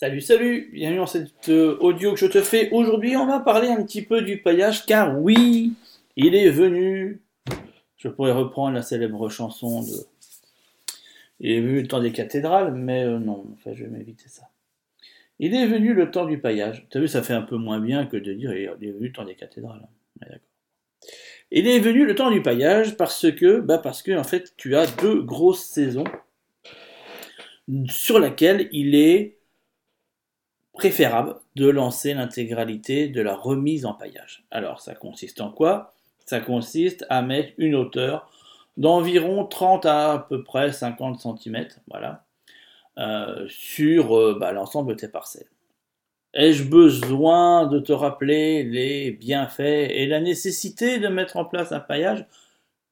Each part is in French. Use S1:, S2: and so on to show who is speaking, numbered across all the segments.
S1: Salut, salut, bienvenue dans cette euh, audio que je te fais. Aujourd'hui, on va parler un petit peu du paillage, car oui, il est venu. Je pourrais reprendre la célèbre chanson de. Il est venu le temps des cathédrales, mais euh, non, enfin, je vais m'éviter ça. Il est venu le temps du paillage. Tu as vu, ça fait un peu moins bien que de dire il est venu le temps des cathédrales. Il est venu le temps du paillage parce que, bah parce que en fait, tu as deux grosses saisons sur laquelle il est préférable de lancer l'intégralité de la remise en paillage. Alors ça consiste en quoi? Ça consiste à mettre une hauteur d'environ 30 à à peu près 50 cm, voilà, euh, sur euh, bah, l'ensemble de tes parcelles. Ai-je besoin de te rappeler les bienfaits et la nécessité de mettre en place un paillage,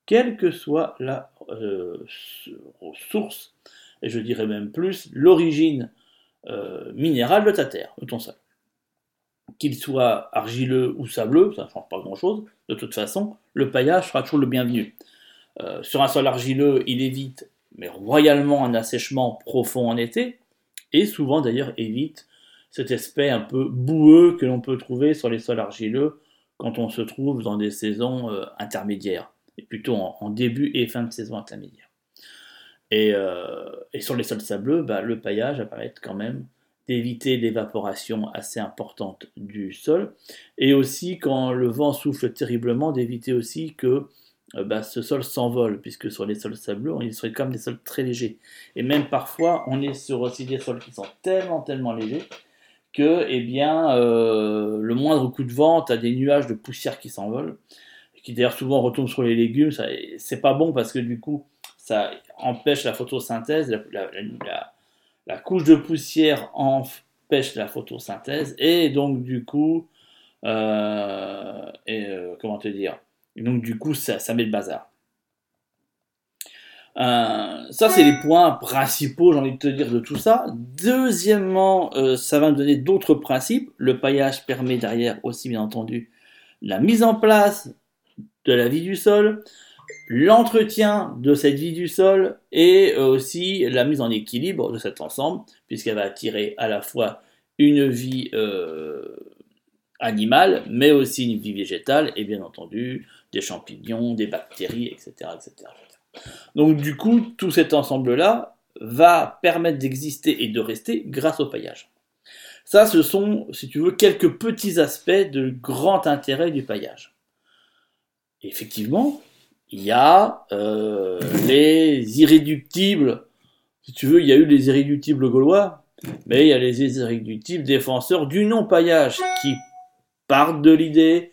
S1: quelle que soit la euh, source, et je dirais même plus, l'origine? Euh, minéral de ta terre, de ton sol. Qu'il soit argileux ou sableux, ça ne change pas grand-chose. De toute façon, le paillage sera toujours le bienvenu. Euh, sur un sol argileux, il évite, mais royalement, un assèchement profond en été, et souvent d'ailleurs évite cet aspect un peu boueux que l'on peut trouver sur les sols argileux quand on se trouve dans des saisons euh, intermédiaires, et plutôt en, début et fin de saison intermédiaire. Euh, et, sur les sols sableux, bah, le paillage va permettre quand même d'éviter l'évaporation assez importante du sol, et aussi quand le vent souffle terriblement, d'éviter aussi que euh, bah, ce sol s'envole, puisque sur les sols sableux, on serait comme des sols très légers. Et même parfois, on est sur aussi des sols qui sont tellement, tellement légers que, eh bien, euh, le moindre coup de vent, tu as des nuages de poussière qui s'envolent, qui d'ailleurs souvent retombent sur les légumes. C'est pas bon parce que du coup, ça empêche la photosynthèse, la, couche de poussière empêche la photosynthèse, et donc du coup, euh, euh, comment te dire, donc du coup, ça, met le bazar. Euh, ça, c'est les points principaux, j'ai envie de te dire, de tout ça. Deuxièmement, ça va me donner d'autres principes. Le paillage permet derrière aussi, bien entendu, la mise en place de la vie du sol, l'entretien de cette vie du sol et euh, aussi la mise en équilibre de cet ensemble, puisqu'elle va attirer à la fois une vie euh, animale, mais aussi une vie végétale, et bien entendu des champignons, des bactéries, etc. etc. Donc du coup, tout cet ensemble-là va permettre d'exister et de rester grâce au paillage. Ça, ce sont, si tu veux, quelques petits aspects de grand intérêt du paillage. effectivement, il y a euh, les irréductibles. Si tu veux, il y a eu les irréductibles gaulois, mais il y a les irréductibles défenseurs du non-paillage qui partent de l'idée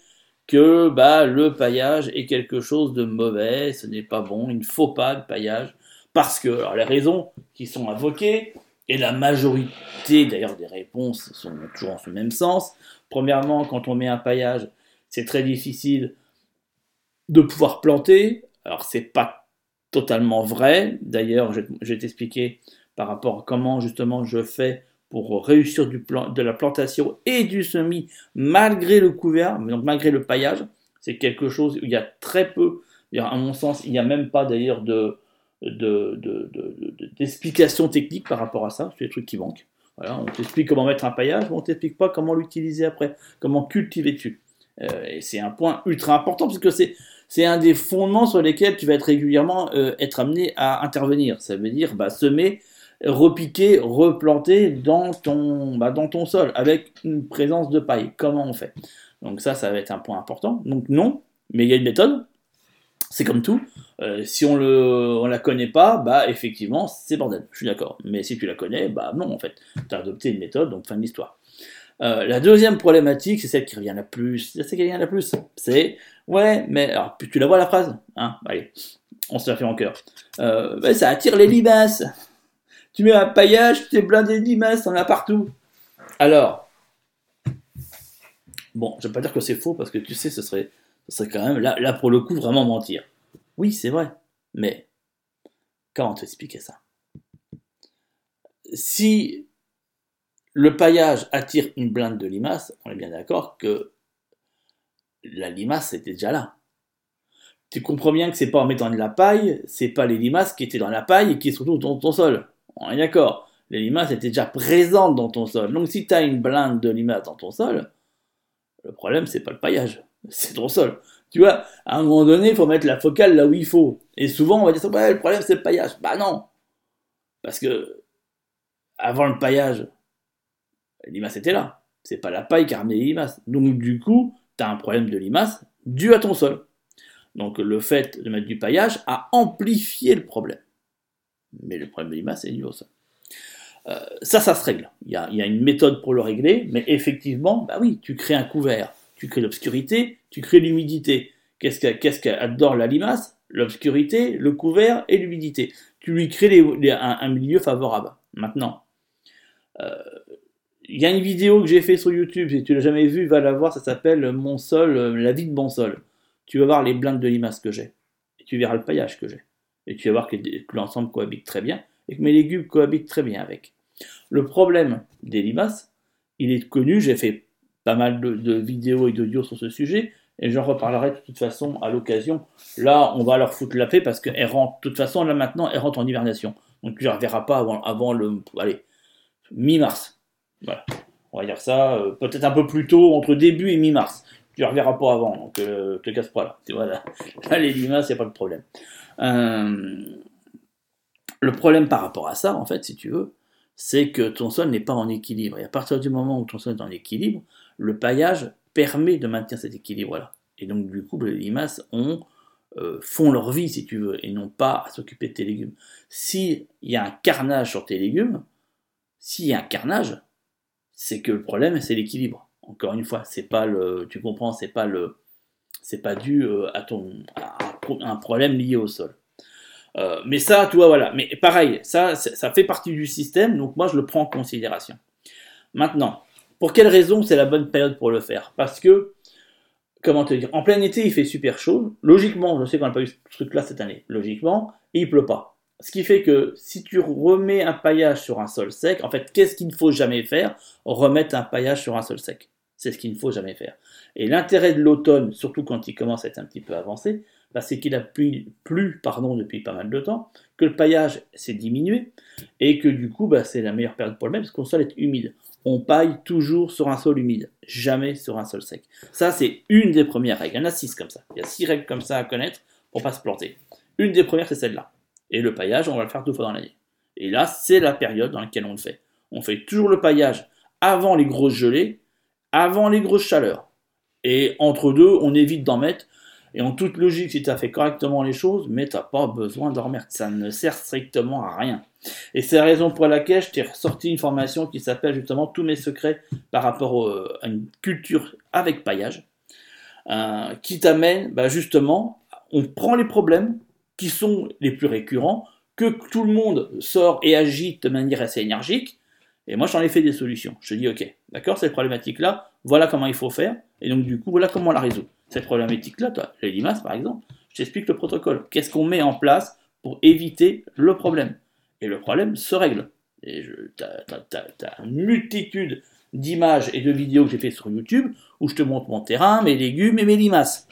S1: que bah, le paillage est quelque chose de mauvais, ce n'est pas bon, il ne faut pas de paillage, parce que alors, les raisons qui sont invoquées, et la majorité d'ailleurs des réponses sont toujours en ce même sens, premièrement, quand on met un paillage, c'est très difficile de pouvoir planter. Alors c'est pas totalement vrai. D'ailleurs, je, vais t'expliquer par rapport à comment justement je fais pour réussir du plan, de la plantation et du semis malgré le couvert, donc malgré le paillage. C'est quelque chose où il y a très peu, à mon sens, il n'y a même pas d'ailleurs de, d'explication de, technique par rapport à ça, c'est des trucs qui manquent. Voilà, on t'explique comment mettre un paillage, mais on t'explique pas comment l'utiliser après, comment cultiver dessus. Euh, et c'est un point ultra important puisque c'est c'est un des fondements sur lesquels tu vas être régulièrement euh, être amené à intervenir. Ça veut dire bah, semer, repiquer, replanter dans ton, bah, dans ton sol avec une présence de paille. Comment on fait? Donc ça, ça va être un point important. Donc non, mais il y a une méthode. C'est comme tout. Euh, si on on la connaît pas, bah effectivement, c'est bordel. Je suis d'accord. Mais si tu la connais, bah non en fait. Tu as adopté une méthode, donc fin de l'histoire. Euh, la deuxième problématique, c'est celle qui revient la plus. C'est celle qui revient la plus. C'est ouais, mais alors tu la vois la phrase, hein Allez, on se la fait en cœur. Euh, ça attire les limaces. Tu mets un paillage, tu es blindé de limaces, on a partout. Alors, bon, je vais pas dire que c'est faux parce que tu sais, ce serait, ce quand même là, là pour le coup vraiment mentir. Oui, c'est vrai, mais comment t'expliquer ça? Si le paillage attire une blinde de limaces, on est bien d'accord que la limace était déjà là. Tu comprends bien que c'est pas en mettant de la paille, c'est pas les limaces qui étaient dans la paille et qui se retrouvent dans ton sol. On est d'accord. les limaces étaient déjà présentes dans ton sol. Donc si tu as une blinde de limaces dans ton sol, le problème c'est pas le paillage, c'est ton sol. Tu vois, à un moment donné, il faut mettre la focale là où il faut. Et souvent, on va dire, le problème c'est le paillage. Bah non Parce que avant le paillage, les limaces étaient là. C'est pas la paille qui a ramené les limaces. Donc du coup, tu as un problème de limaces dû à ton sol. Donc le fait de mettre du paillage a amplifié le problème. Mais le problème de limaces est dû au sol. Euh, ça, ça se règle. Il y, a, une méthode pour le régler, mais effectivement, bah oui, tu crées un couvert, tu crées l'obscurité, tu crées l'humidité. Qu'est-ce qu'adore la limace? L'obscurité, le couvert et l'humidité. Tu lui crées un, milieu favorable. Maintenant, euh, il y a une vidéo que j'ai fait sur YouTube, si tu l'as jamais vue, va la voir, ça s'appelle Mon sol, euh, la vie de mon sol. Tu vas voir les blindes de limaces que j'ai. Et tu verras le paillage que j'ai. Et tu vas voir que, l'ensemble cohabite très bien et que mes légumes cohabitent très bien avec. Le problème des limaces, il est connu, j'ai fait pas mal de, vidéos et d'audios sur ce sujet, et j'en reparlerai de toute façon à l'occasion. Là, on va leur foutre la paix parce qu'elles rentrent, de toute façon, là maintenant, elles rentrent en hivernation. Donc tu ne les reverras pas avant, le, mi-mars. On va dire ça, euh, peut-être un peu plus tôt, entre début et mi-mars. Tu ne reverras pas avant, donc euh, te casse pas là. Là, les limaces, a pas de problème. Euh, le problème par rapport à ça, en fait, si tu veux, c'est que ton sol n'est pas en équilibre. Et à partir du moment où ton sol est en équilibre, le paillage permet de maintenir cet équilibre-là. Et donc, du coup, les limaces ont, font leur vie, si tu veux, et n'ont pas à s'occuper de tes légumes. S'il y a un carnage sur tes légumes, s'il y a un carnage, c'est que le problème, c'est l'équilibre. Encore une fois, c'est pas le, tu comprends, c'est pas le, c'est pas dû euh, à ton, un problème lié au sol. Euh, mais ça, tu vois, voilà. Mais pareil, ça, ça fait partie du système, donc moi je le prends en considération. Maintenant, pour quelle raison c'est la bonne période pour le faire? Parce que, comment te dire, en plein été il fait super chaud. Logiquement, je sais qu'on n'a pas eu ce truc-là cette année. Logiquement, il pleut pas. Ce qui fait que si tu remets un paillage sur un sol sec, en fait, qu'est-ce qu'il ne faut jamais faire? Remettre un paillage sur un sol sec. C'est ce qu'il ne faut jamais faire. Et l'intérêt de l'automne, surtout quand il commence à être un petit peu avancé, bah, c'est qu'il a plu, pardon, depuis pas mal de temps, que le paillage s'est diminué, et que du coup, bah, c'est la meilleure période pour le mettre, parce le sol est humide. On paille toujours sur un sol humide, jamais sur un sol sec. Ça, c'est une des premières règles. Il y en a six comme ça. Il y a six règles comme ça à connaître pour pas se planter. Une des premières, c'est celle-là. Et le paillage, on va le faire deux fois dans l'année. Et là, c'est la période dans laquelle on le fait. On fait toujours le paillage avant les grosses gelées, avant les grosses chaleurs. Et entre deux, on évite d'en mettre. Et en toute logique, si tu as fait correctement les choses, mais tu n'as pas besoin d'en remettre. Ça ne sert strictement à rien. Et c'est la raison pour laquelle je t'ai ressorti une formation qui s'appelle justement Tous mes secrets par rapport à une culture avec paillage, euh, qui t'amène bah, justement, on prend les problèmes, qui sont les plus récurrents, que tout le monde sort et agite de manière assez énergique, et moi j'en ai fait des solutions. Je dis, ok, d'accord, cette problématique-là, voilà comment il faut faire, et donc du coup, voilà comment on la résout. Cette problématique-là, les limaces par exemple, je t'explique le protocole. Qu'est-ce qu'on met en place pour éviter le problème? Et le problème se règle. Et tu as, une multitude d'images et de vidéos que j'ai fait sur YouTube où je te montre mon terrain, mes légumes et mes limaces.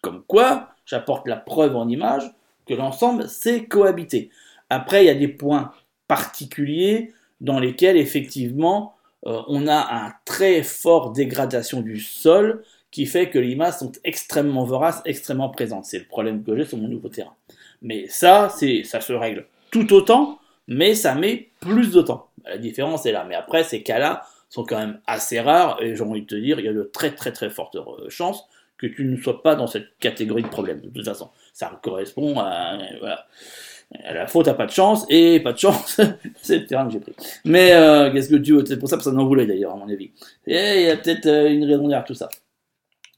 S1: Comme quoi, j'apporte la preuve en image l'ensemble sait cohabiter. Après, il y a des points particuliers dans lesquels effectivement euh, on a un très fort dégradation du sol qui fait que les masses sont extrêmement voraces, extrêmement présentes. C'est le problème que j'ai sur mon nouveau terrain. Mais ça, c'est, ça se règle tout autant, mais ça met plus de temps. La différence est là. Mais après, ces cas-là sont quand même assez rares et j'ai envie de te dire, il y a de très très très fortes chances que tu ne sois pas dans cette catégorie de problème, de toute façon. Ça correspond à, voilà. À la faute, à pas de chance, et pas de chance, c'est le terrain que j'ai pris. Mais euh, qu'est-ce que tu veux? C'est pour ça que ça en voulait d'ailleurs, à mon avis. Il y a peut-être euh, une raison derrière tout ça.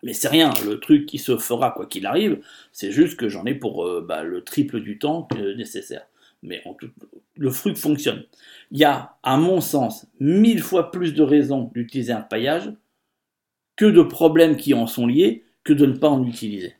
S1: Mais c'est rien, le truc qui se fera quoi qu'il arrive, c'est juste que j'en ai pour euh, bah, le triple du temps nécessaire. Mais en tout, le fruit fonctionne. Il y a, à mon sens, mille fois plus de raisons d'utiliser un paillage que de problèmes qui en sont liés que de ne pas en utiliser.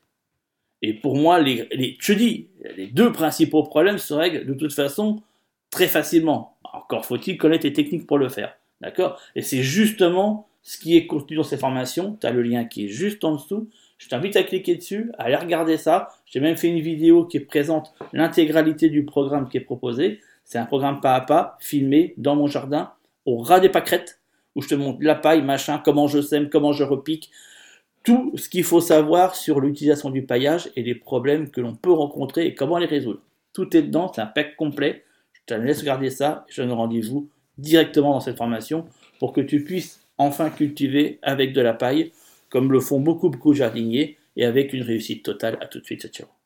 S1: Et pour moi, les, les, je dis, les deux principaux problèmes se règlent de toute façon très facilement. Encore faut-il connaître les techniques pour le faire. D'accord? Et c'est justement ce qui est contenu dans ces formations. Tu as le lien qui est juste en dessous. Je t'invite à cliquer dessus, à aller regarder ça. J'ai même fait une vidéo qui présente l'intégralité du programme qui est proposé. C'est un programme pas à pas, filmé dans mon jardin, au ras des pâquerettes, où je te montre la paille, machin, comment je sème, comment je repique, tout ce qu'il faut savoir sur l'utilisation du paillage et les problèmes que l'on peut rencontrer et comment les résoudre. Tout est dedans, c'est un pack complet. Je te laisse regarder ça je donne rendez-vous directement dans cette formation pour que tu puisses enfin cultiver avec de la paille, comme le font beaucoup, beaucoup jardiniers, et avec une réussite totale. À tout de suite, ciao.